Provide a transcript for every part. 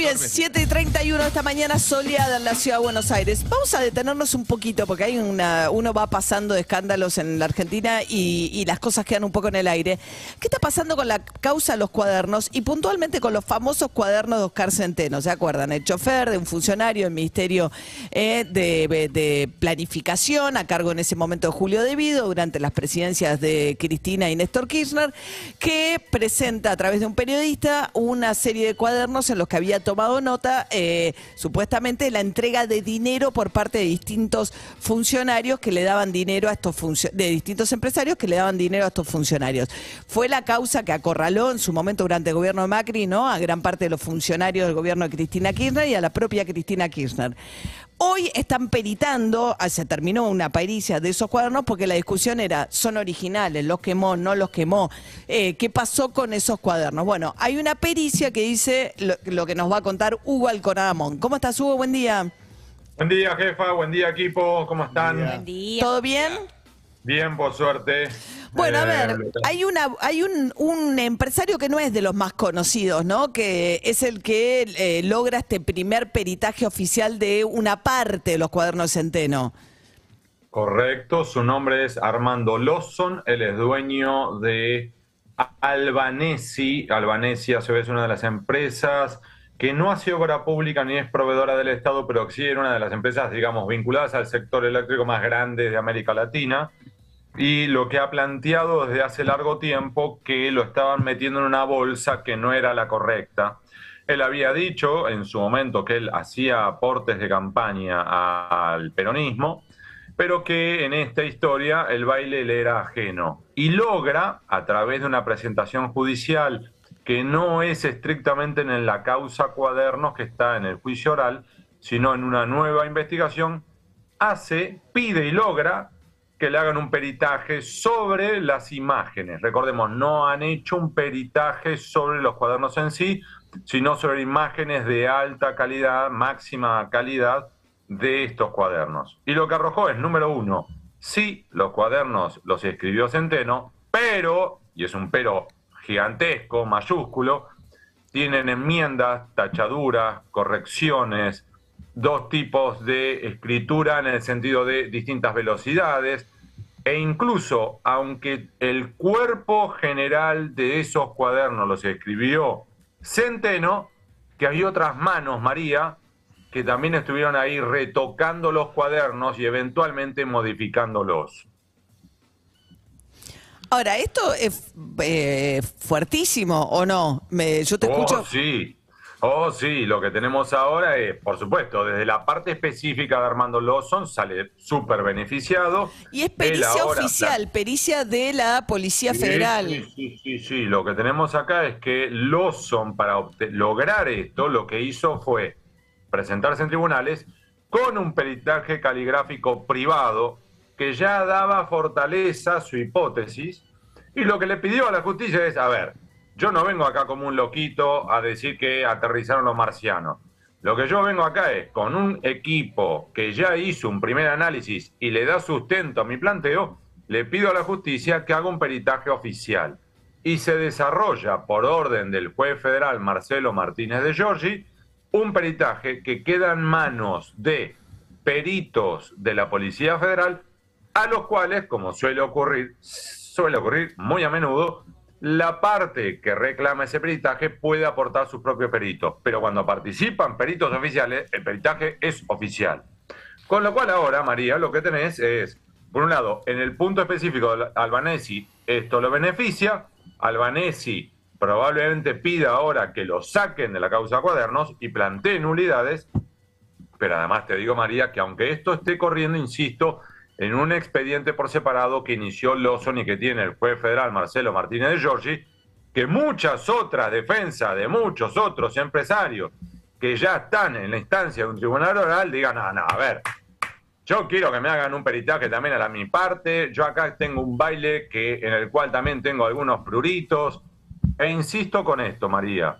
Muy bien, 7 y 31 esta mañana soleada en la ciudad de Buenos Aires. Vamos a detenernos un poquito porque hay una, uno va pasando de escándalos en la Argentina y, y las cosas quedan un poco en el aire. ¿Qué está pasando con la causa de los cuadernos y puntualmente con los famosos cuadernos de Oscar Centeno? ¿Se acuerdan? El chofer de un funcionario del Ministerio eh, de, de Planificación a cargo en ese momento de Julio Devido durante las presidencias de Cristina y Néstor Kirchner que presenta a través de un periodista una serie de cuadernos en los que había tomado nota, eh, supuestamente, la entrega de dinero por parte de distintos funcionarios que le daban dinero a estos de distintos empresarios que le daban dinero a estos funcionarios. Fue la causa que acorraló en su momento durante el gobierno de Macri, ¿no? A gran parte de los funcionarios del gobierno de Cristina Kirchner y a la propia Cristina Kirchner. Hoy están peritando, ah, se terminó una pericia de esos cuadernos porque la discusión era, son originales, los quemó, no los quemó, eh, ¿qué pasó con esos cuadernos? Bueno, hay una pericia que dice lo, lo que nos va a contar Hugo Alcoramón. ¿Cómo estás, Hugo? Buen día. Buen día, jefa. Buen día, equipo. ¿Cómo están? ¿Todo bien? Bien, por suerte. Bueno, a Eh, ver, hay una, hay un, un empresario que no es de los más conocidos, ¿no? Que es el que eh, logra este primer peritaje oficial de una parte de los cuadernos de Centeno. Correcto. Su nombre es Armando Lawson. Él es dueño de Albanesi. Albanesi, a su vez, es una de las empresas que no hace obra pública ni es proveedora del Estado, pero sí era una de las empresas, digamos, vinculadas al sector eléctrico más grande de América Latina. Y lo que ha planteado desde hace largo tiempo que lo estaban metiendo en una bolsa que no era la correcta. Él había dicho en su momento que él hacía aportes de campaña al peronismo, pero que en esta historia el baile le era ajeno. Y logra, a través de una presentación judicial que no es estrictamente en la causa cuadernos que está en el juicio oral, sino en una nueva investigación, hace, pide y logra que le hagan un peritaje sobre las imágenes. Recordemos, no han hecho un peritaje sobre los cuadernos en sí, sino sobre imágenes de alta calidad, máxima calidad de estos cuadernos. Y lo que arrojó es, número uno, sí, los cuadernos los escribió Centeno, pero, y es un pero gigantesco, mayúsculo, tienen enmiendas, tachaduras, correcciones, dos tipos de escritura en el sentido de distintas velocidades, e incluso, aunque el cuerpo general de esos cuadernos los escribió Centeno, que hay otras manos, María, que también estuvieron ahí retocando los cuadernos y eventualmente modificándolos. Ahora, ¿esto es eh, fuertísimo o no? Me- yo te oh, escucho. sí. Oh, sí, lo que tenemos ahora es, por supuesto, desde la parte específica de Armando Lawson sale súper beneficiado. Y es pericia ahora- oficial, pericia de la Policía Sí, Federal. Sí, sí, sí, sí. Lo que tenemos acá es que Lawson, para lograr esto, lo que hizo fue presentarse en tribunales con un peritaje caligráfico privado que ya daba fortaleza a su hipótesis. Y lo que le pidió a la justicia es, a ver, yo no vengo acá como un loquito a decir que aterrizaron los marcianos. Lo que yo vengo acá es con un equipo que ya hizo un primer análisis y le da sustento a mi planteo, le pido a la justicia que haga un peritaje oficial. Y se desarrolla por orden del juez federal Marcelo Martínez de Giorgi un peritaje que queda en manos de peritos de la Policía Federal, a los cuales, como suele ocurrir, suele ocurrir muy a menudo, la parte que reclama ese peritaje puede aportar sus propios peritos, pero cuando participan peritos oficiales, el peritaje es oficial. Con lo cual ahora, María, lo que tenés es, por un lado, en el punto específico de Albanesi, esto lo beneficia, Albanesi probablemente pida ahora que lo saquen de la causa cuadernos y planteen nulidades, pero además te digo, María, que aunque esto esté corriendo, insisto, en un expediente por separado que inició Lawson y que tiene el juez federal Marcelo Martínez de Giorgi, que muchas otras defensas de muchos otros empresarios que ya están en la instancia de un tribunal oral digan, no, no, a ver, yo quiero que me hagan un peritaje también a la mi parte, yo acá tengo un baile que, en el cual también tengo algunos pruritos, e insisto con esto, María,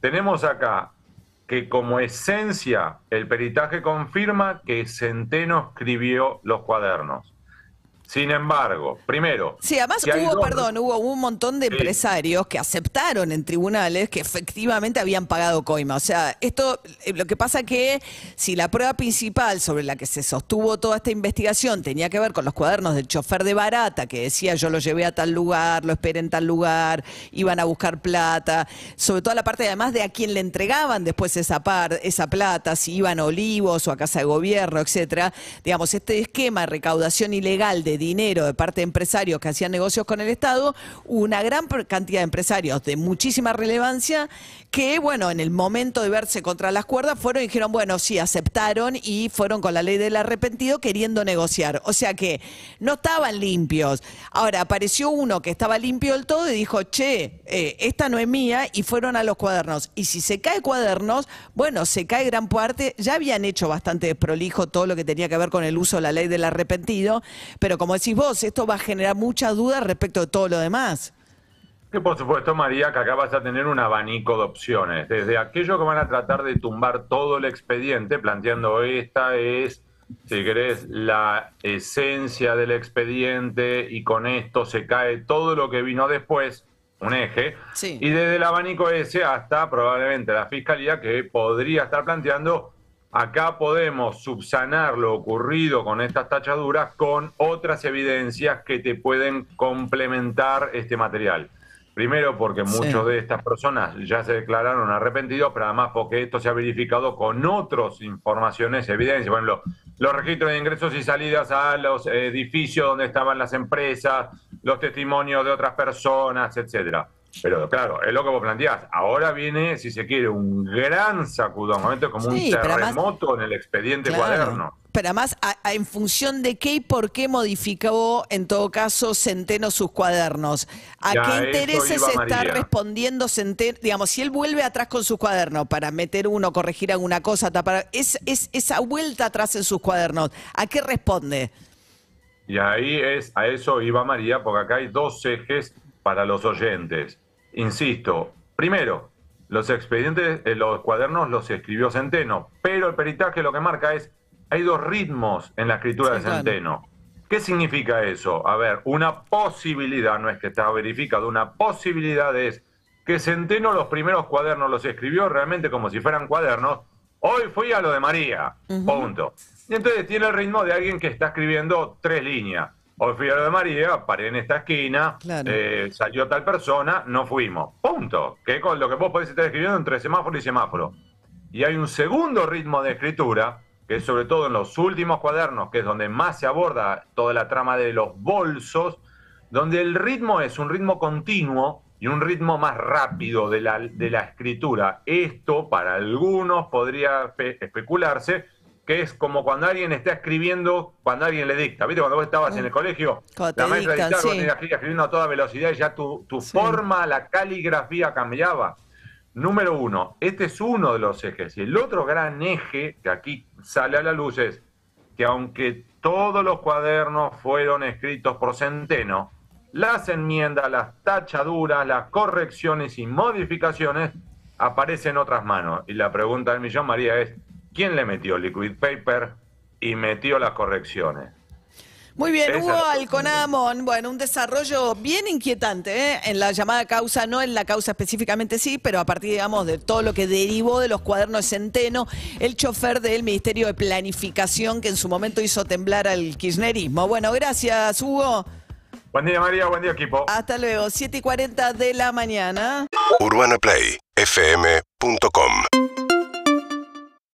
tenemos acá que como esencia el peritaje confirma que Centeno escribió los cuadernos. Sin embargo, primero. Sí, además hubo, dos- perdón, hubo un montón de Sí. empresarios que aceptaron en tribunales que efectivamente habían pagado coima. O sea, esto, eh, lo que pasa que si la prueba principal sobre la que se sostuvo toda esta investigación tenía que ver con los cuadernos del chofer de Barata, que decía yo lo llevé a tal lugar, lo esperé en tal lugar, iban a buscar plata, sobre todo la parte además de a quién le entregaban después esa par, esa plata, si iban a Olivos o a Casa de Gobierno, etcétera. Digamos, este esquema de recaudación ilegal de dinero de parte de empresarios que hacían negocios con el Estado, una gran cantidad de empresarios de muchísima relevancia que, bueno, en el momento de verse contra las cuerdas fueron y dijeron, bueno, sí, aceptaron y fueron con la ley del arrepentido queriendo negociar. O sea que no estaban limpios. Ahora apareció uno que estaba limpio del todo y dijo, che, eh, esta no es mía y fueron a los cuadernos. Y si se cae cuadernos, bueno, se cae gran parte. Ya habían hecho bastante desprolijo todo lo que tenía que ver con el uso de la ley del arrepentido, pero como decís vos, esto va a generar muchas dudas respecto de todo lo demás. Que por supuesto, María, que acá vas a tener un abanico de opciones. Desde aquellos que van a tratar de tumbar todo el expediente, planteando esta es, si querés, la esencia del expediente y con esto se cae todo lo que vino después, un eje. Sí. Y desde el abanico ese hasta probablemente la fiscalía que podría estar planteando, acá podemos subsanar lo ocurrido con estas tachaduras con otras evidencias que te pueden complementar este material. Primero porque Sí. muchos de estas personas ya se declararon arrepentidos, pero además porque esto se ha verificado con otras informaciones, evidencias. Por ejemplo, los registros de ingresos y salidas a los edificios donde estaban las empresas, los testimonios de otras personas, etcétera. Pero claro, es lo que vos planteás. Ahora viene, si se quiere, un gran sacudón, momento como Sí, un además- terremoto en el expediente Claro. cuaderno. Pero además, a- a- en función de qué y por qué modificó, en todo caso, Centeno sus cuadernos. ¿A Ya, qué intereses está María. respondiendo Centeno? Digamos, si él vuelve atrás con sus cuadernos para meter uno, corregir alguna cosa, tapar. Es, es esa vuelta atrás en sus cuadernos. ¿A qué responde? Y ahí es, a eso iba María, porque acá hay dos ejes para los oyentes. Insisto, primero, los expedientes, eh, los cuadernos los escribió Centeno, pero el peritaje lo que marca es, hay dos ritmos en la escritura Sí, de claro. Centeno. ¿Qué significa eso? A ver, una posibilidad, no es que está verificado, una posibilidad es que Centeno los primeros cuadernos los escribió realmente como si fueran cuadernos. Hoy fui a lo de María, punto. Y entonces tiene el ritmo de alguien que está escribiendo tres líneas. Hoy fui a lo de María, paré en esta esquina, Claro. eh, salió tal persona, no fuimos. Punto. Que con lo que vos podés estar escribiendo entre semáforo y semáforo. Y hay un segundo ritmo de escritura, que es sobre todo en los últimos cuadernos, que es donde más se aborda toda la trama de los bolsos, donde el ritmo es un ritmo continuo y un ritmo más rápido de la, de la escritura. Esto, para algunos, podría espe- especularse que es como cuando alguien está escribiendo, cuando alguien le dicta. ¿Viste? Cuando vos estabas en el colegio, Cuando te la maestra dictan, dictaba, vos sí. ir escribiendo a toda velocidad y ya tu, tu Sí. forma, la caligrafía cambiaba. Número uno, este es uno de los ejes. Y el otro gran eje que aquí sale a la luz es que aunque todos los cuadernos fueron escritos por Centeno, las enmiendas, las tachaduras, las correcciones y modificaciones aparecen en otras manos. Y la pregunta del millón, María, es, ¿quién le metió liquid paper y metió las correcciones? Muy bien, Esa Hugo Alconamon. Bueno, un desarrollo bien inquietante ¿eh? en la llamada causa, no en la causa específicamente sí, pero a partir, digamos, de todo lo que derivó de los cuadernos de Centeno, el chofer del Ministerio de Planificación que en su momento hizo temblar al kirchnerismo. Bueno, gracias, Hugo. Buen día, María, buen día, equipo. Hasta luego, 7 y 40 de la mañana. UrbanaPlayFM.com